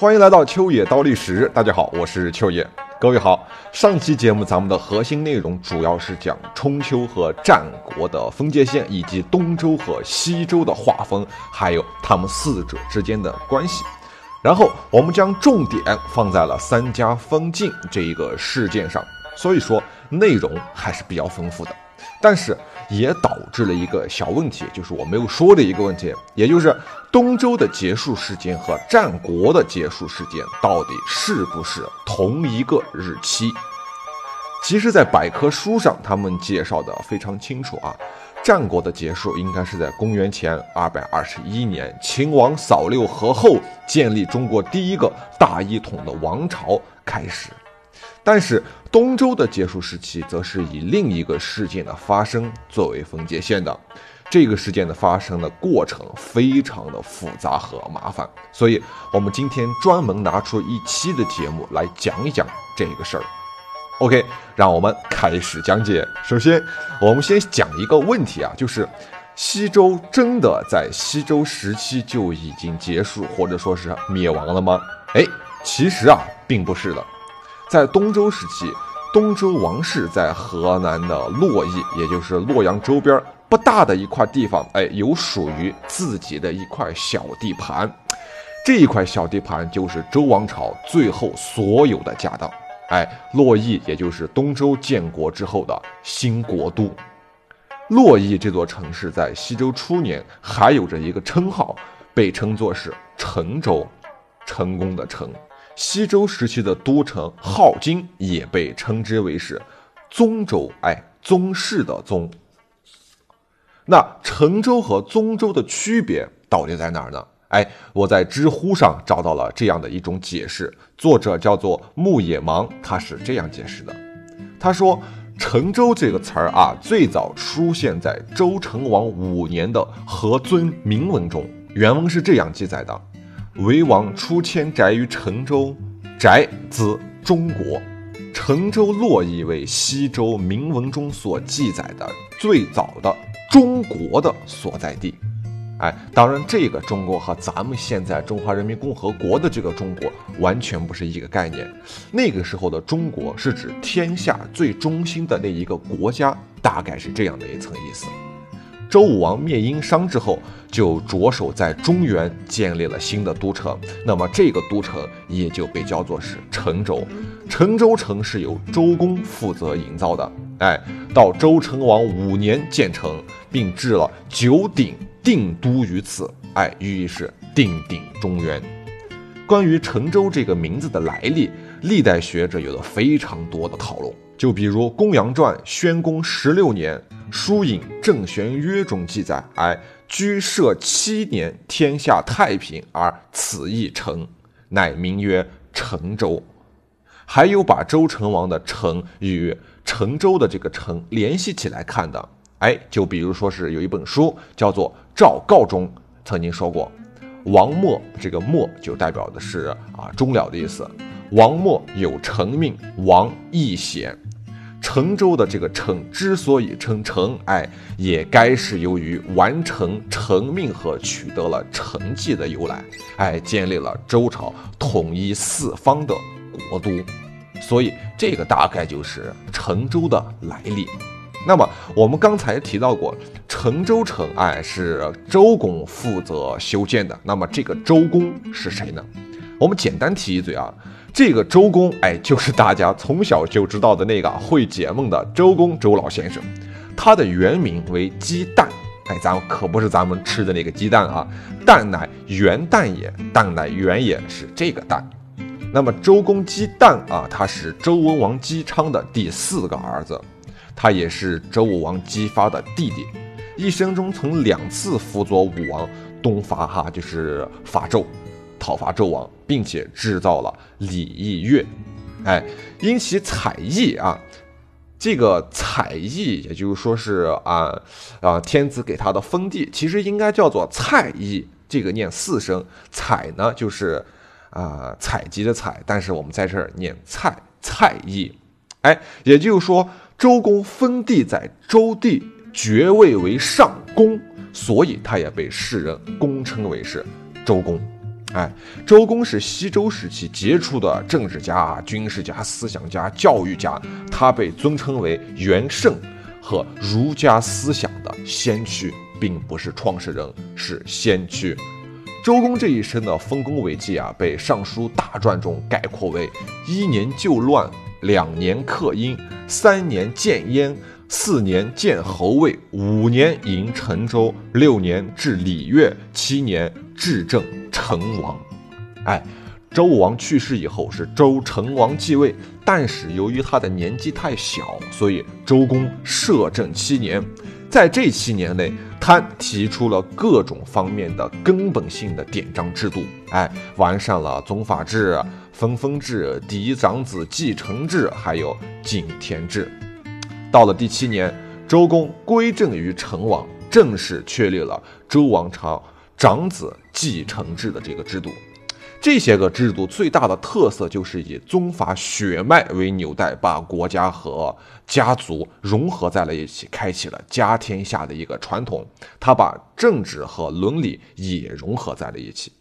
欢迎来到秋野刀历史，大家好，我是秋野。各位好，上期节目咱们的核心内容主要是讲春秋和战国的分界线，以及东周和西周的划分，还有他们四者之间的关系。然后我们将重点放在了三家分晋这一个事件上，所以说内容还是比较丰富的。但是也导致了一个小问题，就是我没有说的一个问题，也就是东周的结束时间和战国的结束时间到底是不是同一个日期？其实，在百科书上他们介绍的非常清楚啊，战国的结束应该是在公元前二百二十一年，秦王扫六合后建立中国第一个大一统的王朝开始。但是东周的结束时期，则是以另一个事件的发生作为分界线的。这个事件的发生的过程非常的复杂和麻烦，所以我们今天专门拿出一期的节目来讲一讲这个事儿。OK，让我们开始讲解。首先，我们先讲一个问题啊，就是西周真的在西周时期就已经结束或者说是灭亡了吗？哎，其实啊，并不是的。在东周时期，东周王室在河南的洛邑，也就是洛阳周边不大的一块地方，哎，有属于自己的一块小地盘。这一块小地盘就是周王朝最后所有的家当。哎，洛邑也就是东周建国之后的新国都。洛邑这座城市在西周初年还有着一个称号，被称作是成周，成功的成。西周时期的都城镐京也被称之为是宗周，哎，宗室的宗。那成周和宗周的区别到底在哪儿呢？哎，我在知乎上找到了这样的一种解释，作者叫做牧野芒，他是这样解释的。他说：“成周这个词儿啊，最早出现在周成王五年的何尊铭文中，原文是这样记载的。”为王出迁宅于成州，宅自中国。成州洛邑为西周铭文中所记载的最早的中国的所在地。哎，当然，这个中国和咱们现在中华人民共和国的这个中国完全不是一个概念。那个时候的中国是指天下最中心的那一个国家，大概是这样的一层意思。周武王灭殷商之后，就着手在中原建立了新的都城。那么这个都城也就被叫做是成州。成周城是由周公负责营造的。哎，到周成王五年建成，并置了九鼎定都于此。哎，寓意是定鼎中原。关于成州这个名字的来历，历代学者有了非常多的讨论。就比如《公羊传》宣公十六年。《书影郑玄约》中记载：“哎，居社七年，天下太平，而此一城，乃名曰成周。”还有把周成王的“成”与成周的这个“成”联系起来看的，哎，就比如说是有一本书叫做《赵告》中曾经说过：“王末，这个末就代表的是啊终了的意思。王末有成命，王亦贤。”成周的这个成之所以称成，哎，也该是由于完成成命和取得了成绩的由来，哎，建立了周朝统一四方的国都，所以这个大概就是成周的来历。那么我们刚才提到过，成周城，哎，是周公负责修建的。那么这个周公是谁呢？我们简单提一嘴啊。这个周公，哎，就是大家从小就知道的那个会解梦的周公周老先生，他的原名为姬旦，哎，咱可不是咱们吃的那个鸡蛋啊，旦乃元旦也，旦乃元也是这个旦。那么周公姬旦啊，他是周文王姬昌的第四个儿子，他也是周武王姬发的弟弟，一生中曾两次辅佐武王东伐，哈，就是伐纣。讨伐纣王，并且制造了礼义乐，哎，因其采邑啊，这个采邑，也就是说是啊啊，天子给他的封地，其实应该叫做蔡邑，这个念四声，采呢就是啊采集的采，但是我们在这儿念蔡蔡邑，哎，也就是说周公封地在周地，爵位为上公，所以他也被世人公称为是周公。哎，周公是西周时期杰出的政治家、军事家、思想家、教育家，他被尊称为元圣和儒家思想的先驱，并不是创始人，是先驱。周公这一生的丰功伟绩啊，被《尚书大传》中概括为：一年救乱，两年克殷，三年建燕，四年建侯魏，五年迎陈州，六年治礼乐，七年治政。成王，哎，周武王去世以后是周成王继位，但是由于他的年纪太小，所以周公摄政七年，在这七年内，他提出了各种方面的根本性的典章制度，哎，完善了宗法制、分封制、嫡长子继承制，还有井田制。到了第七年，周公归政于成王，正式确立了周王朝。长子继承制的这个制度，这些个制度最大的特色就是以宗法血脉为纽带，把国家和家族融合在了一起，开启了家天下的一个传统。他把政治和伦理也融合在了一起。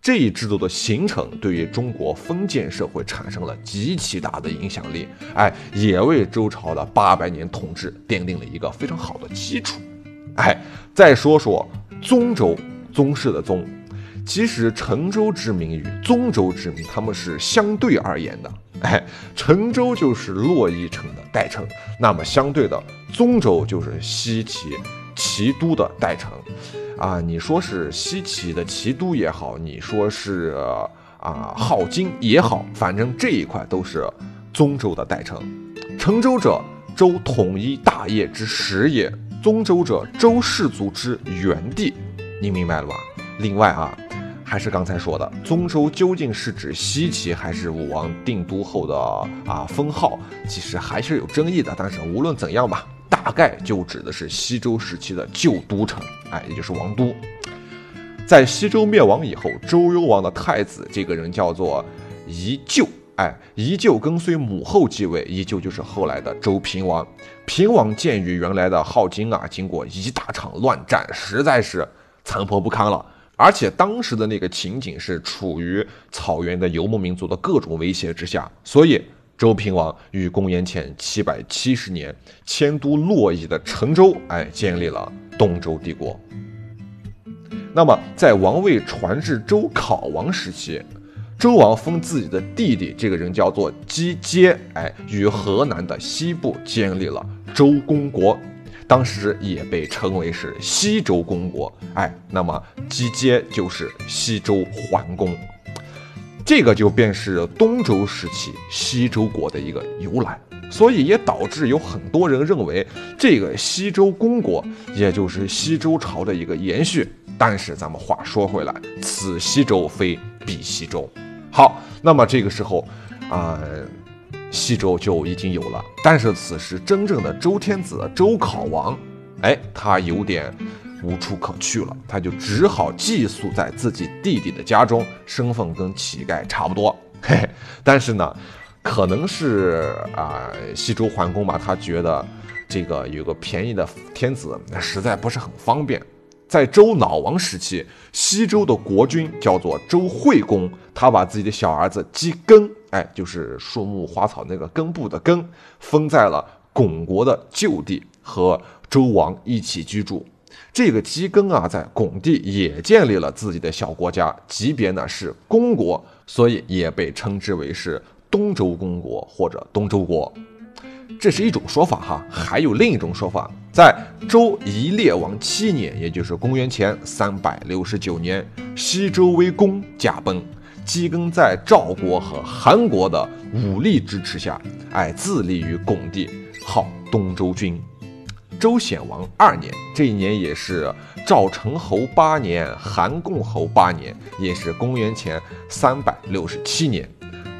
这一制度的形成，对于中国封建社会产生了极其大的影响力，哎，也为周朝的八百年统治奠定了一个非常好的基础。哎，再说说宗周。宗室的宗，其实成州之名与宗州之名，他们是相对而言的。哎，成周就是洛邑城的代称，那么相对的宗州就是西岐齐都的代称。啊，你说是西岐的齐都也好，你说是啊镐京也好，反正这一块都是宗周的代称。成周者，周统一大业之始也；宗周者，周氏族之元地。你明白了吧？另外啊，还是刚才说的，宗周究竟是指西岐还是武王定都后的啊封号，其实还是有争议的。但是无论怎样吧，大概就指的是西周时期的旧都城，哎，也就是王都。在西周灭亡以后，周幽王的太子这个人叫做宜臼，哎，宜臼跟随母后继位，宜臼就是后来的周平王。平王鉴于原来的镐京啊，经过一大场乱战，实在是。残破不堪了，而且当时的那个情景是处于草原的游牧民族的各种威胁之下，所以周平王于公元前七百七十年迁都洛邑的成州，哎，建立了东周帝国。那么在王位传至周考王时期，周王封自己的弟弟，这个人叫做姬阶，哎，于河南的西部建立了周公国。当时也被称为是西周公国，哎，那么姬阶就是西周桓公，这个就便是东周时期西周国的一个由来，所以也导致有很多人认为这个西周公国也就是西周朝的一个延续。但是咱们话说回来，此西周非彼西周。好，那么这个时候，啊。西周就已经有了，但是此时真正的周天子周考王，哎，他有点无处可去了，他就只好寄宿在自己弟弟的家中，身份跟乞丐差不多。嘿，嘿，但是呢，可能是啊，西周桓公吧，他觉得这个有个便宜的天子，那实在不是很方便。在周老王时期，西周的国君叫做周惠公，他把自己的小儿子姬庚，哎，就是树木花草那个根部的根，封在了巩国的旧地，和周王一起居住。这个姬庚啊，在巩地也建立了自己的小国家，级别呢是公国，所以也被称之为是东周公国或者东周国。这是一种说法哈，还有另一种说法，在周夷烈王七年，也就是公元前三百六十九年，西周威公驾崩，姬庚在赵国和韩国的武力支持下，哎，自立于巩地，号东周君。周显王二年，这一年也是赵成侯八年，韩共侯八年，也是公元前三百六十七年，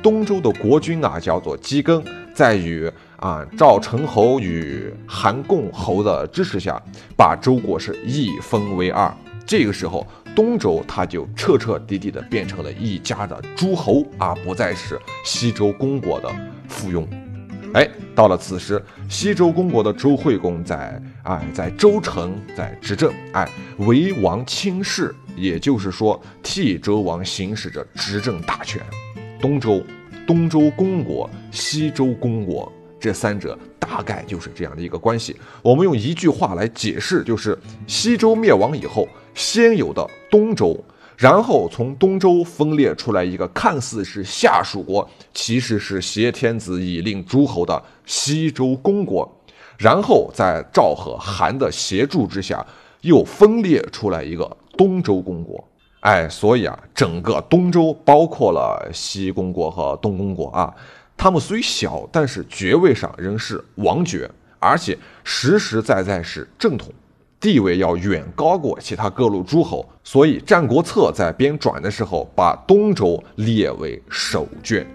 东周的国君啊，叫做姬庚，在与啊，赵成侯与韩共侯的支持下，把周国是一分为二。这个时候，东周他就彻彻底底的变成了一家的诸侯，啊不再是西周公国的附庸。哎，到了此时，西周公国的周惠公在哎在周城在执政，哎为王亲事，也就是说替周王行使着执政大权。东周、东周公国、西周公国这三者大概就是这样的一个关系。我们用一句话来解释，就是西周灭亡以后，先有的东周。然后从东周分裂出来一个看似是下属国，其实是挟天子以令诸侯的西周公国。然后在赵和韩的协助之下，又分裂出来一个东周公国。哎，所以啊，整个东周包括了西公国和东公国啊，他们虽小，但是爵位上仍是王爵，而且实实在在是正统。地位要远高过其他各路诸侯，所以《战国策》在编纂的时候把东周列为首卷。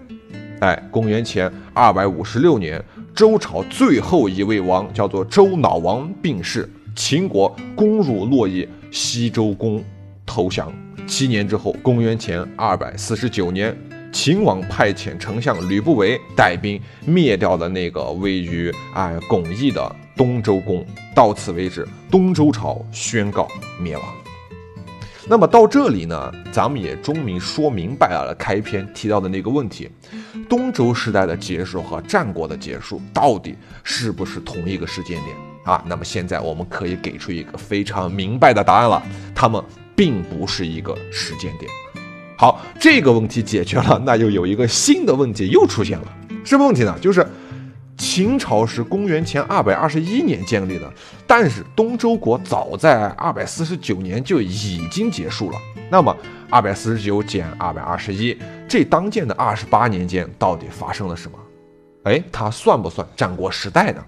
哎，公元前二百五十六年，周朝最后一位王叫做周赧王病逝，秦国攻入洛邑，西周公投降。七年之后，公元前二百四十九年，秦王派遣丞相吕不韦带兵灭掉了那个位于哎巩义的。东周公到此为止，东周朝宣告灭亡。那么到这里呢，咱们也终于说明白了开篇提到的那个问题：东周时代的结束和战国的结束到底是不是同一个时间点啊？那么现在我们可以给出一个非常明白的答案了，他们并不是一个时间点。好，这个问题解决了，那又有一个新的问题又出现了，什么问题呢？就是。秦朝是公元前二百二十一年建立的，但是东周国早在二百四十九年就已经结束了。那么二百四十九减二百二十一，这当间的二十八年间到底发生了什么？哎，它算不算战国时代呢？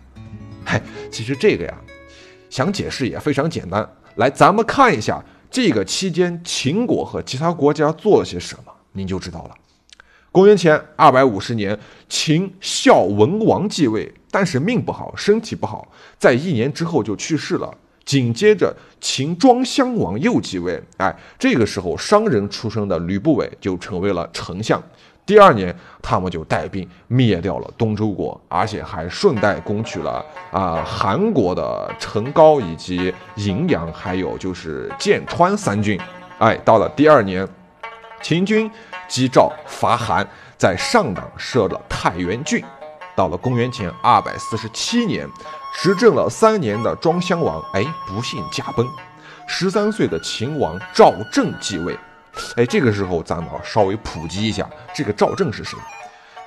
嗨，其实这个呀，想解释也非常简单。来，咱们看一下这个期间秦国和其他国家做了些什么，您就知道了。公元前二百五十年，秦孝文王继位，但是命不好，身体不好，在一年之后就去世了。紧接着，秦庄襄王又继位，哎，这个时候商人出身的吕不韦就成为了丞相。第二年，他们就带兵灭掉了东周国，而且还顺带攻取了啊韩国的成皋以及荥阳，还有就是建川三郡。哎，到了第二年，秦军。击赵伐韩，在上党设了太原郡。到了公元前二百四十七年，执政了三年的庄襄王，哎，不幸驾崩。十三岁的秦王赵正继位。哎，这个时候咱们要稍微普及一下，这个赵正是谁？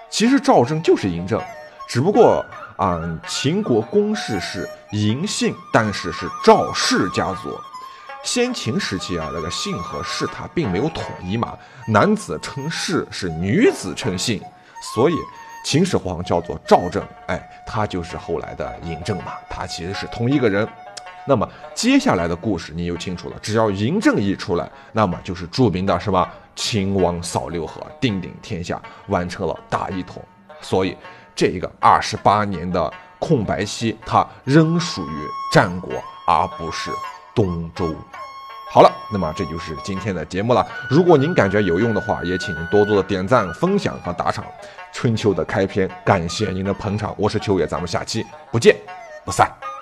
其实赵正就是嬴政，只不过啊，秦国公室是嬴姓，但是是赵氏家族。先秦时期啊，那个姓和氏他并没有统一嘛，男子称氏，是女子称姓，所以秦始皇叫做赵正，哎，他就是后来的嬴政嘛，他其实是同一个人。那么接下来的故事你就清楚了，只要嬴政一出来，那么就是著名的什么？秦王扫六合，定鼎天下，完成了大一统。所以这个二十八年的空白期，它仍属于战国，而不是。东周，好了，那么这就是今天的节目了。如果您感觉有用的话，也请您多多的点赞、分享和打赏。春秋的开篇，感谢您的捧场，我是秋野，咱们下期不见不散。